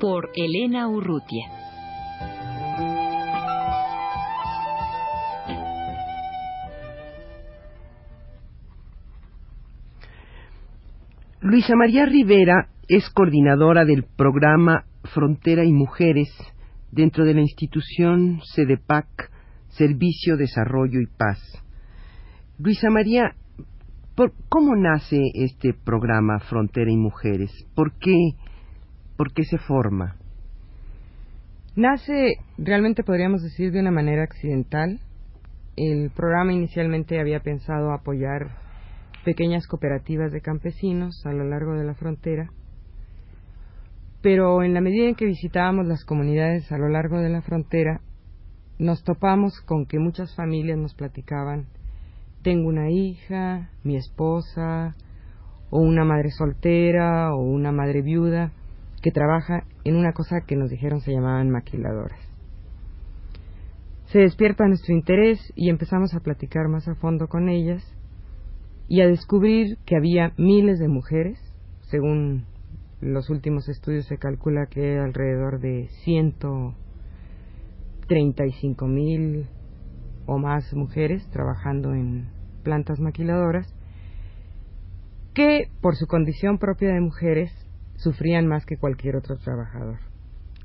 Por Elena Urrutia. Luisa María Rivera es coordinadora del programa Frontera y Mujeres dentro de la institución CEDEPAC Servicio, Desarrollo y Paz. Luisa María, ¿cómo nace este programa Frontera y Mujeres? ¿Por qué, por qué se forma? Nace, realmente podríamos decir, de una manera accidental. El programa inicialmente había pensado apoyar pequeñas cooperativas de campesinos a lo largo de la frontera, pero en la medida en que visitábamos las comunidades a lo largo de la frontera, nos topamos con que muchas familias nos platicaban, tengo una hija, mi esposa, o una madre soltera, o una madre viuda, que trabaja en una cosa que nos dijeron se llamaban maquiladoras. Se despierta nuestro interés y empezamos a platicar más a fondo con ellas y a descubrir que había miles de mujeres, según los últimos estudios se calcula que alrededor de ciento 35 mil o más mujeres trabajando en plantas maquiladoras que por su condición propia de mujeres sufrían más que cualquier otro trabajador.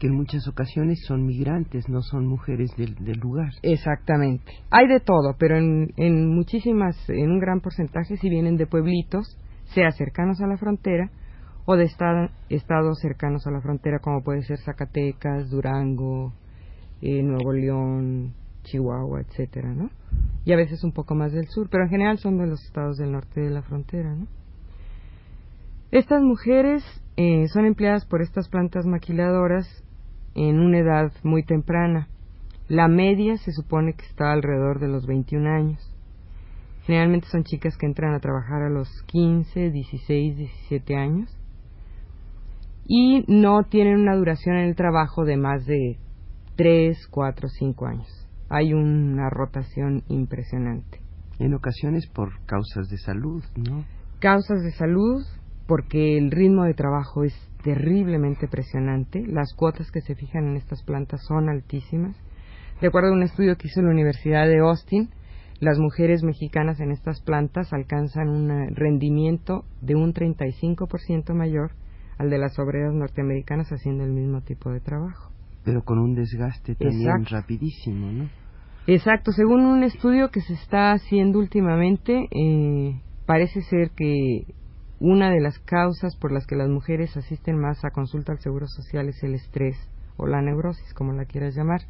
Que en muchas ocasiones son migrantes, no son mujeres del, lugar. Exactamente. Hay de todo, pero en, en muchísimas, en un gran porcentaje, si vienen de pueblitos, sea cercanos a la frontera o de estados cercanos a la frontera, como puede ser Zacatecas, Durango, eh, Nuevo León, Chihuahua, etcétera, ¿no? Y a veces un poco más del sur, pero en general son de los estados del norte de la frontera, ¿no? Estas mujeres eh, son empleadas por estas plantas maquiladoras en una edad muy temprana. La media se supone que está alrededor de los 21 años. Generalmente son chicas que entran a trabajar a los 15, 16, 17 años y no tienen una duración en el trabajo de más de tres, cuatro, cinco años. Hay una rotación impresionante. En ocasiones por causas de salud, ¿no? Causas de salud, porque el ritmo de trabajo es terriblemente presionante. Las cuotas que se fijan en estas plantas son altísimas. De acuerdo a un estudio que hizo la Universidad de Austin, las mujeres mexicanas en estas plantas alcanzan un rendimiento de un 35% mayor al de las obreras norteamericanas haciendo el mismo tipo de trabajo pero con un desgaste también rapidísimo, ¿no? Exacto, según un estudio que se está haciendo últimamente, eh, parece ser que una de las causas por las que las mujeres asisten más a consulta al Seguro Social es el estrés o la neurosis, como la quieras llamar.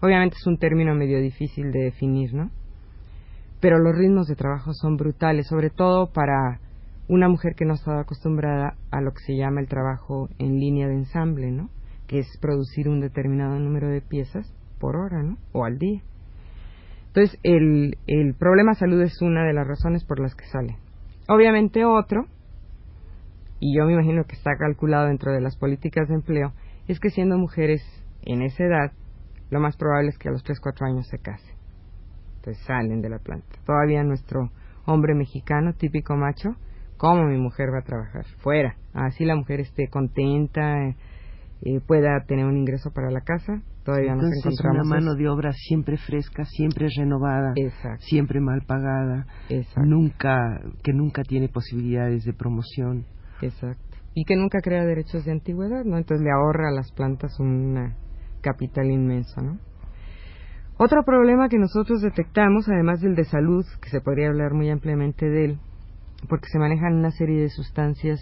Obviamente es un término medio difícil de definir, ¿no? Pero los ritmos de trabajo son brutales, sobre todo para una mujer que no ha estado acostumbrada a lo que se llama el trabajo en línea de ensamble, ¿no? que es producir un determinado número de piezas por hora, ¿no? O al día. Entonces, el, el problema salud es una de las razones por las que sale. Obviamente otro, y yo me imagino que está calculado dentro de las políticas de empleo, es que siendo mujeres en esa edad, lo más probable es que a los 3, 4 años se casen. Entonces salen de la planta. Todavía nuestro hombre mexicano, típico macho, ¿cómo mi mujer va a trabajar? Fuera. Así la mujer esté contenta, eh, pueda tener un ingreso para la casa. Todavía Entonces, nos encontramos. una mano de obra siempre fresca, siempre renovada, siempre mal pagada, nunca que nunca tiene posibilidades de promoción. Exacto. Y que nunca crea derechos de antigüedad, ¿no? Entonces le ahorra a las plantas un capital inmenso, ¿no? Otro problema que nosotros detectamos, además del de salud, que se podría hablar muy ampliamente de él, porque se manejan una serie de sustancias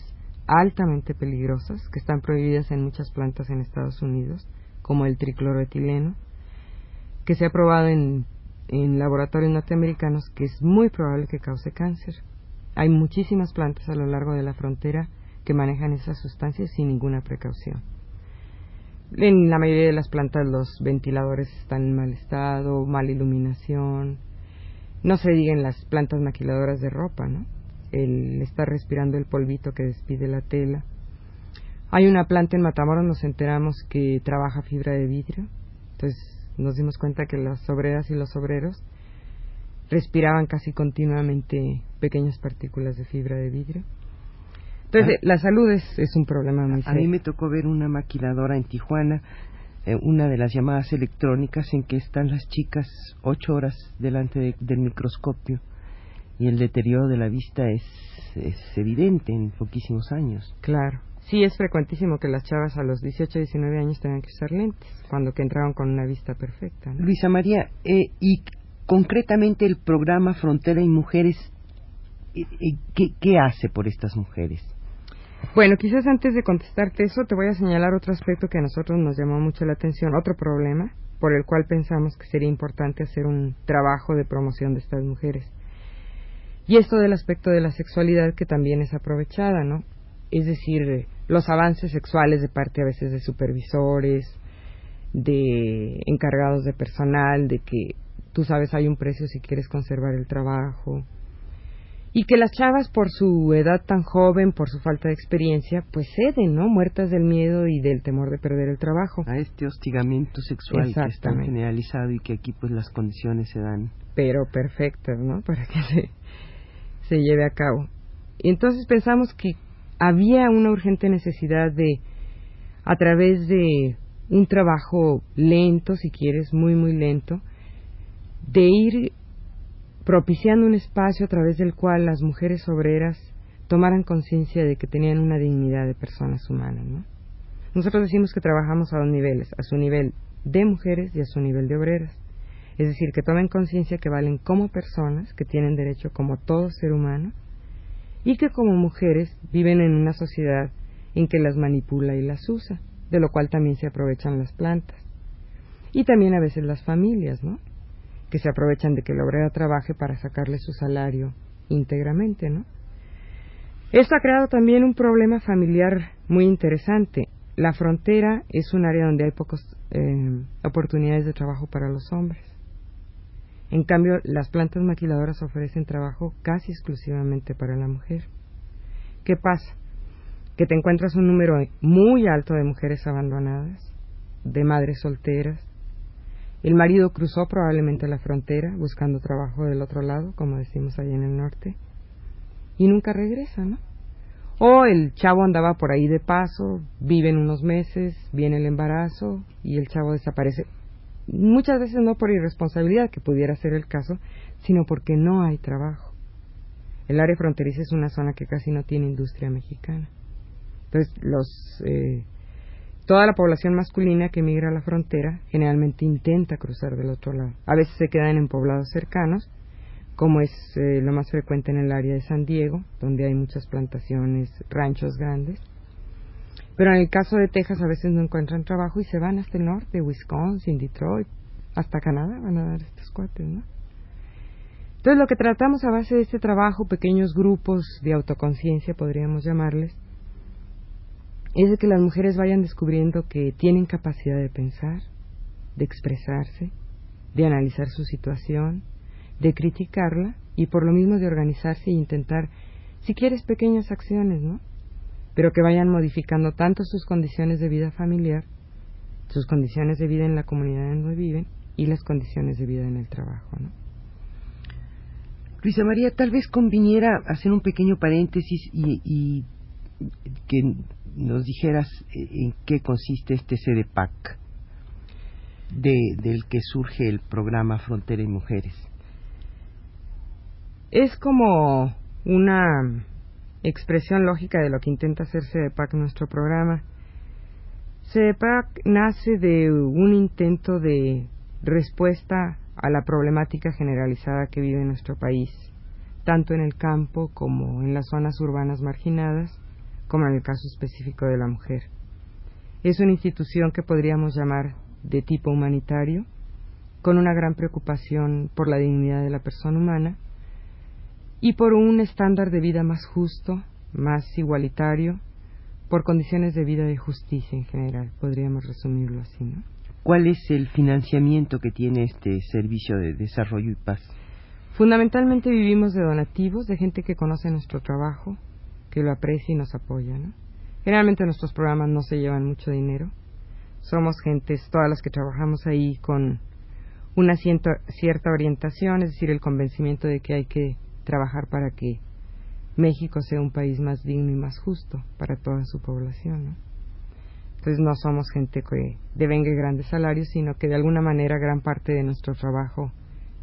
altamente peligrosas que están prohibidas en muchas plantas en Estados Unidos, como el tricloroetileno, que se ha probado en, en laboratorios norteamericanos que es muy probable que cause cáncer. Hay muchísimas plantas a lo largo de la frontera que manejan esas sustancias sin ninguna precaución. En la mayoría de las plantas los ventiladores están en mal estado, mala iluminación. No se digan las plantas maquiladoras de ropa, ¿no? El estar respirando el polvito que despide la tela. Hay una planta en Matamoros, nos enteramos que trabaja fibra de vidrio. Entonces nos dimos cuenta que las obreras y los obreros respiraban casi continuamente pequeñas partículas de fibra de vidrio. Entonces, ah. la salud es, es un problema muy serio. A mí me tocó ver una maquiladora en Tijuana, eh, una de las llamadas electrónicas, en que están las chicas ocho horas delante del microscopio y el deterioro de la vista es, es evidente en poquísimos años. Claro. Sí, es frecuentísimo que las chavas a los 18, 19 años tengan que usar lentes, cuando que entraron con una vista perfecta. Luisa María, eh, ¿y concretamente el programa Frontera y Mujeres, eh, eh, ¿qué, hace por estas mujeres? Bueno, quizás antes de contestarte eso, te voy a señalar otro aspecto que a nosotros nos llamó mucho la atención, otro problema por el cual pensamos que sería importante hacer un trabajo de promoción de estas mujeres. Y esto del aspecto de la sexualidad que también es aprovechada, ¿no? Es decir, los avances sexuales de parte a veces de supervisores, de encargados de personal, de que tú sabes hay un precio si quieres conservar el trabajo. Y que las chavas por su edad tan joven, por su falta de experiencia, pues ceden, ¿no? Muertas del miedo y del temor de perder el trabajo. A este hostigamiento sexual que está generalizado y que aquí pues las condiciones se dan. Pero perfectas, ¿no? Para que se, se lleve a cabo. Y entonces pensamos que había una urgente necesidad de, a través de un trabajo lento, si quieres, muy, muy lento, de ir propiciando un espacio a través del cual las mujeres obreras tomaran conciencia de que tenían una dignidad de personas humanas. ¿no? Nosotros decimos que trabajamos a dos niveles, a su nivel de mujeres y a su nivel de obreras. Es decir, que tomen conciencia que valen como personas, que tienen derecho como todo ser humano, y que como mujeres viven en una sociedad en que las manipula y las usa, de lo cual también se aprovechan las plantas. Y también a veces las familias, ¿no? Que se aprovechan de que la obrera trabaje para sacarle su salario íntegramente, ¿no? Esto ha creado también un problema familiar muy interesante. La frontera es un área donde hay pocas eh, oportunidades de trabajo para los hombres. En cambio, las plantas maquiladoras ofrecen trabajo casi exclusivamente para la mujer. ¿Qué pasa? Que te encuentras un número muy alto de mujeres abandonadas, de madres solteras, el marido cruzó probablemente la frontera buscando trabajo del otro lado, como decimos ahí en el norte, y nunca regresa, ¿no? O el chavo andaba por ahí de paso, viven unos meses, viene el embarazo y el chavo desaparece. Muchas veces no por irresponsabilidad, que pudiera ser el caso, sino porque no hay trabajo. El área fronteriza es una zona que casi no tiene industria mexicana. Entonces, los eh, Toda la población masculina que migra a la frontera generalmente intenta cruzar del otro lado. A veces se quedan en poblados cercanos, como es eh, lo más frecuente en el área de San Diego, donde hay muchas plantaciones, ranchos grandes. Pero en el caso de Texas a veces no encuentran trabajo y se van hasta el norte, Wisconsin, Detroit, hasta Canadá van a dar estos cuates, ¿no? Entonces lo que tratamos a base de este trabajo, pequeños grupos de autoconciencia podríamos llamarles, es de que las mujeres vayan descubriendo que tienen capacidad de pensar, de expresarse, de analizar su situación, de criticarla y por lo mismo de organizarse e intentar, si quieres, pequeñas acciones, ¿no? Pero que vayan modificando tanto sus condiciones de vida familiar, sus condiciones de vida en la comunidad en donde viven y las condiciones de vida en el trabajo, ¿no? Luisa María, tal vez conviniera hacer un pequeño paréntesis y, y que nos dijeras eh, en qué consiste este CDPAC de, del que surge el programa Frontera y Mujeres. Es como una expresión lógica de lo que intenta hacer CDPAC nuestro programa. CDPAC nace de un intento de respuesta a la problemática generalizada que vive nuestro país, tanto en el campo como en las zonas urbanas marginadas, como en el caso específico de la mujer. Es una institución que podríamos llamar de tipo humanitario, con una gran preocupación por la dignidad de la persona humana y por un estándar de vida más justo, más igualitario, por condiciones de vida de justicia en general, podríamos resumirlo así, ¿no? ¿Cuál es el financiamiento que tiene este servicio de desarrollo y paz? Fundamentalmente vivimos de donativos, de gente que conoce nuestro trabajo, que lo aprecia y nos apoya, ¿no? Generalmente nuestros programas no se llevan mucho dinero. Somos gentes, todas las que trabajamos ahí, con una cierta orientación, es decir, el convencimiento de que hay que trabajar para que México sea un país más digno y más justo para toda su población. Entonces no somos gente que devengue grandes salarios, sino que de alguna manera gran parte de nuestro trabajo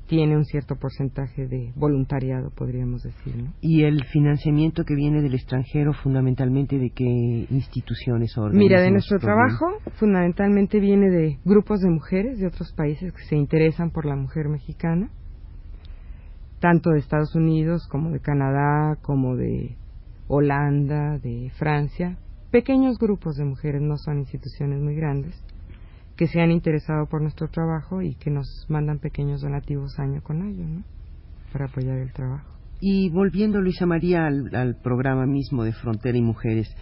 tiene un cierto porcentaje de voluntariado, podríamos decir. ¿no? ¿Y el financiamiento que viene del extranjero, fundamentalmente de qué instituciones o Mira, de nuestro trabajo, fundamentalmente viene de grupos de mujeres de otros países que se interesan por la mujer mexicana, tanto de Estados Unidos como de Canadá, como de Holanda, de Francia. Pequeños grupos de mujeres, no son instituciones muy grandes que se han interesado por nuestro trabajo y que nos mandan pequeños donativos año con año, ¿no? Para apoyar el trabajo. Y volviendo, Luisa María, al, programa mismo de Frontera y Mujeres,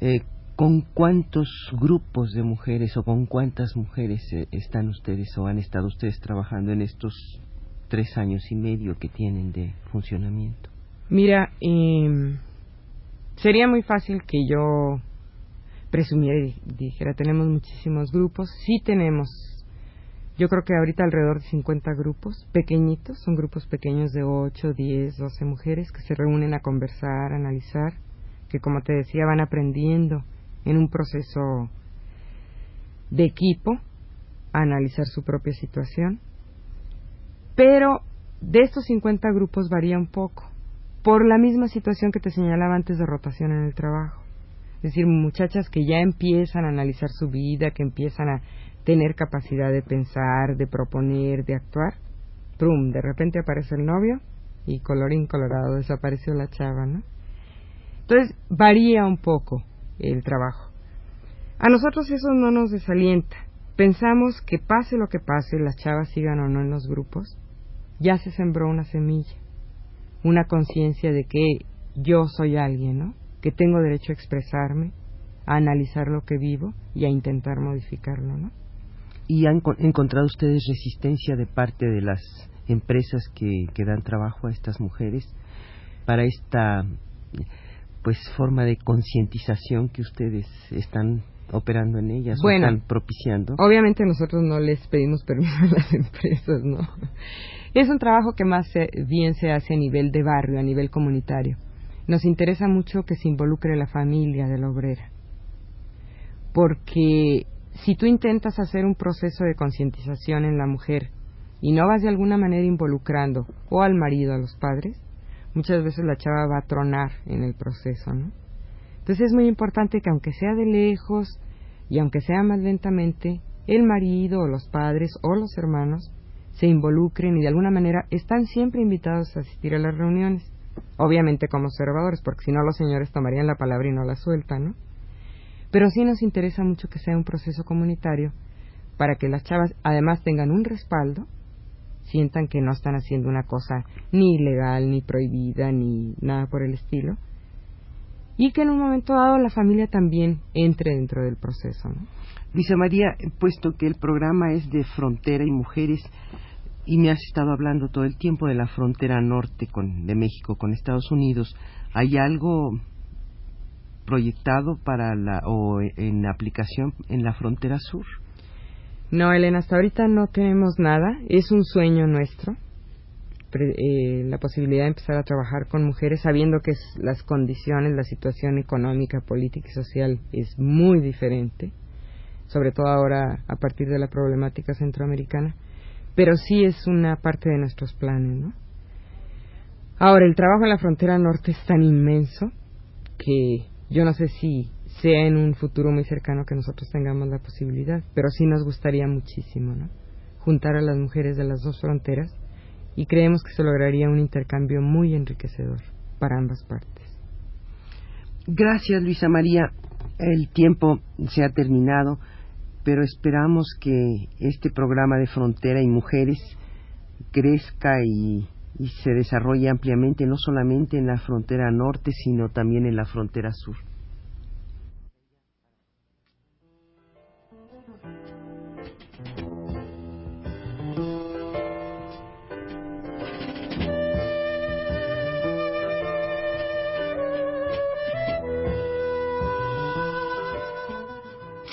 eh, ¿con cuántos grupos de mujeres o con cuántas mujeres eh, están ustedes o han estado ustedes trabajando en estos tres años y medio que tienen de funcionamiento? Mira, eh, sería muy fácil que yo presumiera y dijera, tenemos muchísimos grupos. Sí tenemos, yo creo que ahorita alrededor de 50 grupos, pequeñitos, son grupos pequeños de 8, 10, 12 mujeres que se reúnen a conversar, a analizar, que como te decía van aprendiendo en un proceso de equipo a analizar su propia situación. Pero de estos 50 grupos varía un poco, por la misma situación que te señalaba antes de rotación en el trabajo. Es decir, muchachas que ya empiezan a analizar su vida, que empiezan a tener capacidad de pensar, de proponer, de actuar. Prum, de repente aparece el novio y colorín colorado desapareció la chava, ¿no? Entonces varía un poco el trabajo. A nosotros eso no nos desalienta. Pensamos que pase lo que pase, las chavas sigan o no en los grupos, ya se sembró una semilla, una conciencia de que yo soy alguien, ¿no? Que tengo derecho a expresarme, a analizar lo que vivo y a intentar modificarlo, ¿no? ¿Y han encontrado ustedes resistencia de parte de las empresas que, que dan trabajo a estas mujeres para esta pues forma de concientización que ustedes están operando en ellas bueno, o están propiciando? Obviamente nosotros no les pedimos permiso a las empresas, ¿no? Es un trabajo que más bien se hace a nivel de barrio, a nivel comunitario nos interesa mucho que se involucre la familia de la obrera. Porque si tú intentas hacer un proceso de concientización en la mujer y no vas de alguna manera involucrando o al marido, a los padres, muchas veces la chava va a tronar en el proceso, ¿no? Entonces es muy importante que aunque sea de lejos y aunque sea más lentamente, el marido o los padres o los hermanos se involucren y de alguna manera están siempre invitados a asistir a las reuniones obviamente como observadores, porque si no los señores tomarían la palabra y no la sueltan, ¿no? Pero sí nos interesa mucho que sea un proceso comunitario para que las chavas además tengan un respaldo, sientan que no están haciendo una cosa ni ilegal, ni prohibida, ni nada por el estilo, y que en un momento dado la familia también entre dentro del proceso. ¿no? María, puesto que el programa es de frontera y mujeres, y me has estado hablando todo el tiempo de la frontera norte con, de México con Estados Unidos. ¿Hay algo proyectado para la o en aplicación en la frontera sur? No, Elena, hasta ahorita no tenemos nada. Es un sueño nuestro. Eh, la posibilidad de empezar a trabajar con mujeres sabiendo que las condiciones, la situación económica, política y social es muy diferente, sobre todo ahora a partir de la problemática centroamericana pero sí es una parte de nuestros planes, ¿no? Ahora, el trabajo en la frontera norte es tan inmenso que yo no sé si sea en un futuro muy cercano que nosotros tengamos la posibilidad, pero sí nos gustaría muchísimo, ¿no? Juntar a las mujeres de las dos fronteras y creemos que se lograría un intercambio muy enriquecedor para ambas partes. Gracias, Luisa María. El tiempo se ha terminado pero esperamos que este programa de frontera y mujeres crezca y, se desarrolle ampliamente, no solamente en la frontera norte, sino también en la frontera sur.